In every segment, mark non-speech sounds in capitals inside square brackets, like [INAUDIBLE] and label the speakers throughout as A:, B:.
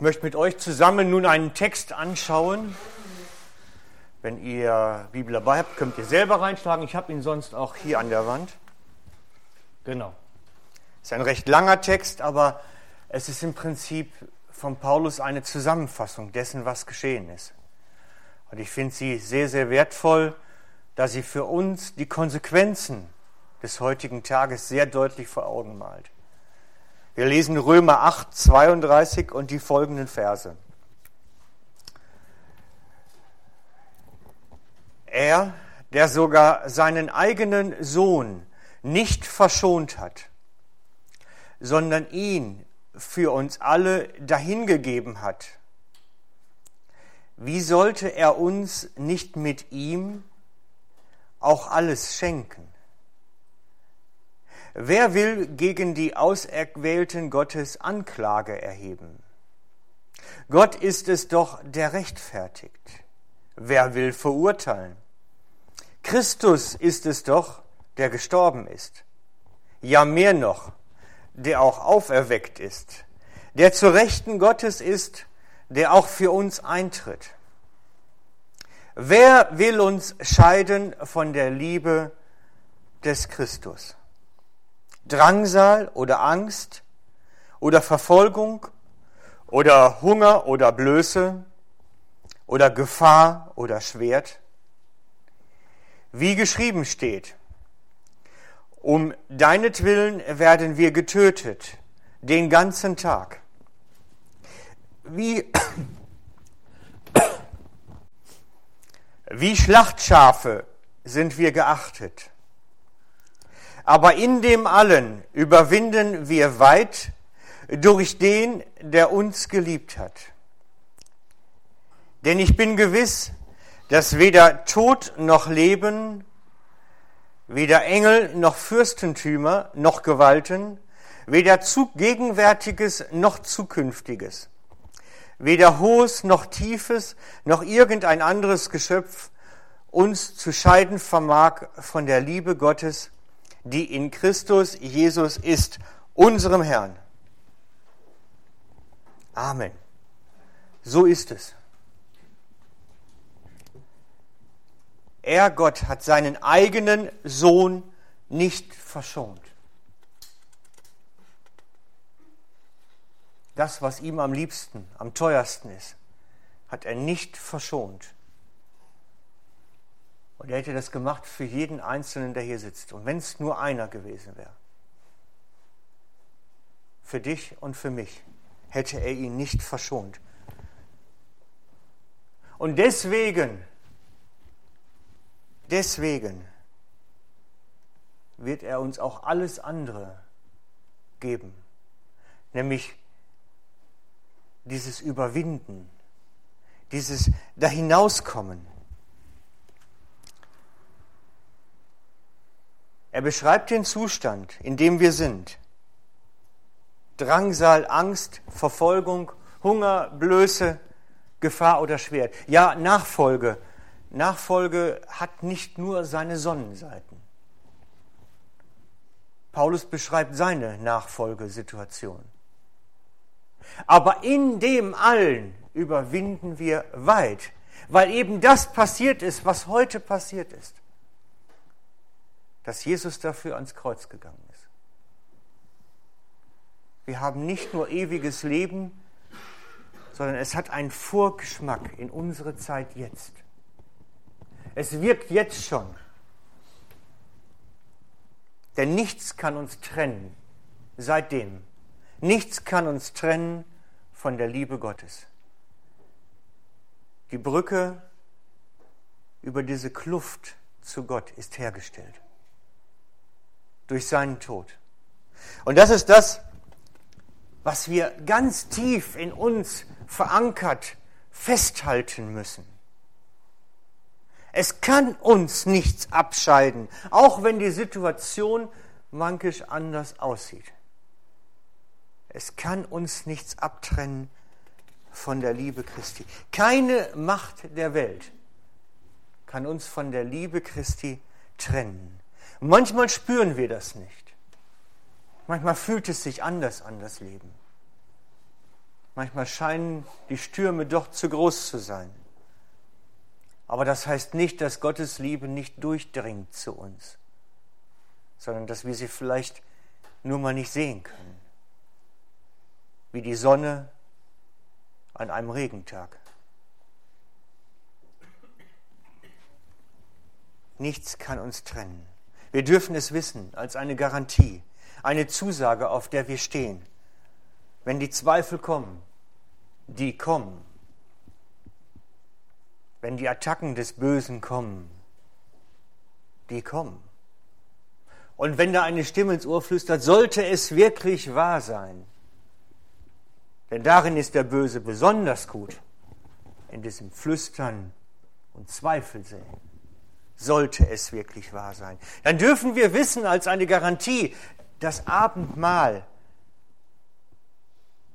A: Ich möchte mit euch zusammen nun einen Text anschauen. Wenn ihr Bibel dabei habt, könnt ihr selber reinschlagen. Ich habe ihn sonst auch hier an der Wand. Genau. Ist ein recht langer Text, aber es ist im Prinzip von Paulus eine Zusammenfassung dessen, was geschehen ist. Und ich finde sie sehr, sehr wertvoll, da sie für uns die Konsequenzen des heutigen Tages sehr deutlich vor Augen malt. Wir lesen Römer 8, 32 und die folgenden Verse. Er, der sogar seinen eigenen Sohn nicht verschont hat, sondern ihn für uns alle dahingegeben hat, wie sollte er uns nicht mit ihm auch alles schenken? Wer will gegen die Auserwählten Gottes Anklage erheben? Gott ist es doch, der rechtfertigt. Wer will verurteilen? Christus ist es doch, der gestorben ist. Ja mehr noch, der auch auferweckt ist, der zur Rechten Gottes ist, der auch für uns eintritt. Wer will uns scheiden von der Liebe des Christus? Drangsal oder Angst oder Verfolgung oder Hunger oder Blöße oder Gefahr oder Schwert. Wie geschrieben steht, um deinetwillen werden wir getötet den ganzen Tag. Wie, [COUGHS] wie Schlachtschafe sind wir geachtet. Aber in dem allen überwinden wir weit durch den, der uns geliebt hat. Denn ich bin gewiss, dass weder Tod noch Leben, weder Engel noch Fürstentümer noch Gewalten, weder zu Gegenwärtiges noch Zukünftiges, weder Hohes noch Tiefes noch irgendein anderes Geschöpf uns zu scheiden vermag von der Liebe Gottes, die in Christus Jesus ist, unserem Herrn. Amen. So ist es. Er, Gott, hat seinen eigenen Sohn nicht verschont. Das, was ihm am liebsten, am teuersten ist, hat er nicht verschont. Und er hätte das gemacht für jeden Einzelnen, der hier sitzt. Und wenn es nur einer gewesen wäre, für dich und für mich, hätte er ihn nicht verschont. Und deswegen, deswegen wird er uns auch alles andere geben, nämlich dieses Überwinden, dieses Dahinauskommen. Er beschreibt den Zustand, in dem wir sind. Drangsal, Angst, Verfolgung, Hunger, Blöße, Gefahr oder Schwert. Ja, Nachfolge. Nachfolge hat nicht nur seine Sonnenseiten. Paulus beschreibt seine Nachfolgesituation. Aber in dem allen überwinden wir weit, weil eben das passiert ist, was heute passiert ist dass Jesus dafür ans Kreuz gegangen ist. Wir haben nicht nur ewiges Leben, sondern es hat einen Vorgeschmack in unsere Zeit jetzt. Es wirkt jetzt schon. Denn nichts kann uns trennen seitdem. Nichts kann uns trennen von der Liebe Gottes. Die Brücke über diese Kluft zu Gott ist hergestellt durch seinen Tod. Und das ist das, was wir ganz tief in uns verankert festhalten müssen. Es kann uns nichts abscheiden, auch wenn die Situation mankisch anders aussieht. Es kann uns nichts abtrennen von der Liebe Christi. Keine Macht der Welt kann uns von der Liebe Christi trennen. Manchmal spüren wir das nicht. Manchmal fühlt es sich anders an, das Leben. Manchmal scheinen die Stürme doch zu groß zu sein. Aber das heißt nicht, dass Gottes Liebe nicht durchdringt zu uns, sondern dass wir sie vielleicht nur mal nicht sehen können. Wie die Sonne an einem Regentag. Nichts kann uns trennen. Wir dürfen es wissen als eine Garantie, eine Zusage, auf der wir stehen. Wenn die Zweifel kommen, die kommen. Wenn die Attacken des Bösen kommen, die kommen. Und wenn da eine Stimme ins Ohr flüstert, sollte es wirklich wahr sein. Denn darin ist der Böse besonders gut, in diesem Flüstern und Zweifel sehen sollte es wirklich wahr sein. Dann dürfen wir wissen als eine Garantie, das Abendmahl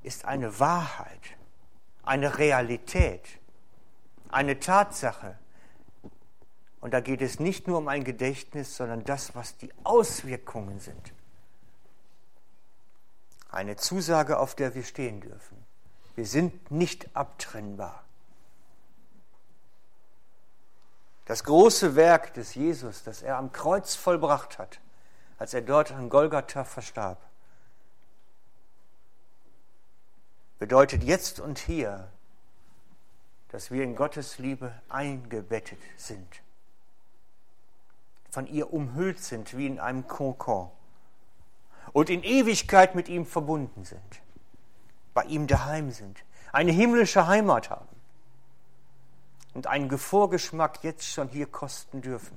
A: ist eine Wahrheit, eine Realität, eine Tatsache. Und da geht es nicht nur um ein Gedächtnis, sondern das, was die Auswirkungen sind. Eine Zusage, auf der wir stehen dürfen. Wir sind nicht abtrennbar. Das große Werk des Jesus, das er am Kreuz vollbracht hat, als er dort an Golgatha verstarb, bedeutet jetzt und hier, dass wir in Gottes Liebe eingebettet sind, von ihr umhüllt sind wie in einem Kokon und in Ewigkeit mit ihm verbunden sind, bei ihm daheim sind, eine himmlische Heimat haben und einen Vorgeschmack jetzt schon hier kosten dürfen.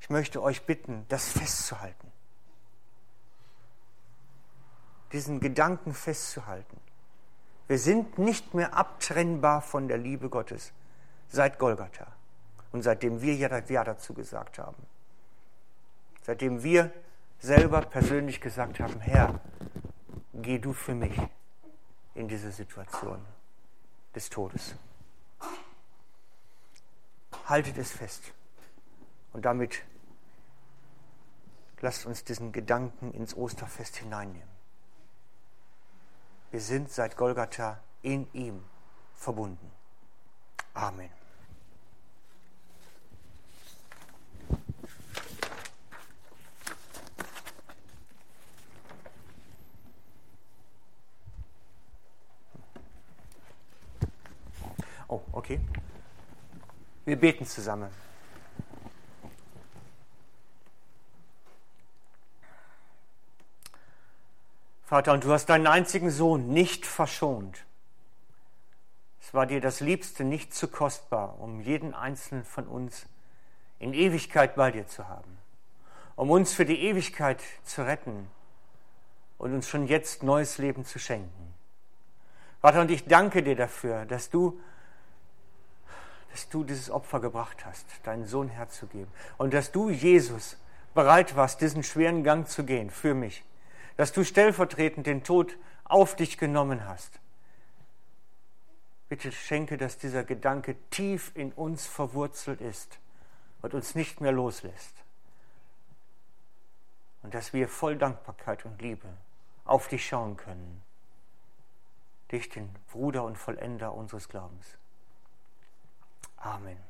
A: Ich möchte euch bitten, das festzuhalten. Diesen Gedanken festzuhalten. Wir sind nicht mehr abtrennbar von der Liebe Gottes seit Golgatha und seitdem wir ja dazu gesagt haben. Seitdem wir selber persönlich gesagt haben, Herr, geh du für mich in diese Situation des Todes. Haltet es fest. Und damit lasst uns diesen Gedanken ins Osterfest hineinnehmen. Wir sind seit Golgatha in ihm verbunden. Amen. Okay. Wir beten zusammen. Vater, und du hast deinen einzigen Sohn nicht verschont. Es war dir das Liebste nicht zu kostbar, um jeden einzelnen von uns in Ewigkeit bei dir zu haben, um uns für die Ewigkeit zu retten und uns schon jetzt neues Leben zu schenken. Vater, und ich danke dir dafür, dass du dass du dieses Opfer gebracht hast, deinen Sohn herzugeben. Und dass du, Jesus, bereit warst, diesen schweren Gang zu gehen für mich. Dass du stellvertretend den Tod auf dich genommen hast. Bitte schenke, dass dieser Gedanke tief in uns verwurzelt ist und uns nicht mehr loslässt. Und dass wir voll Dankbarkeit und Liebe auf dich schauen können. Dich, den Bruder und Vollender unseres Glaubens. Amen.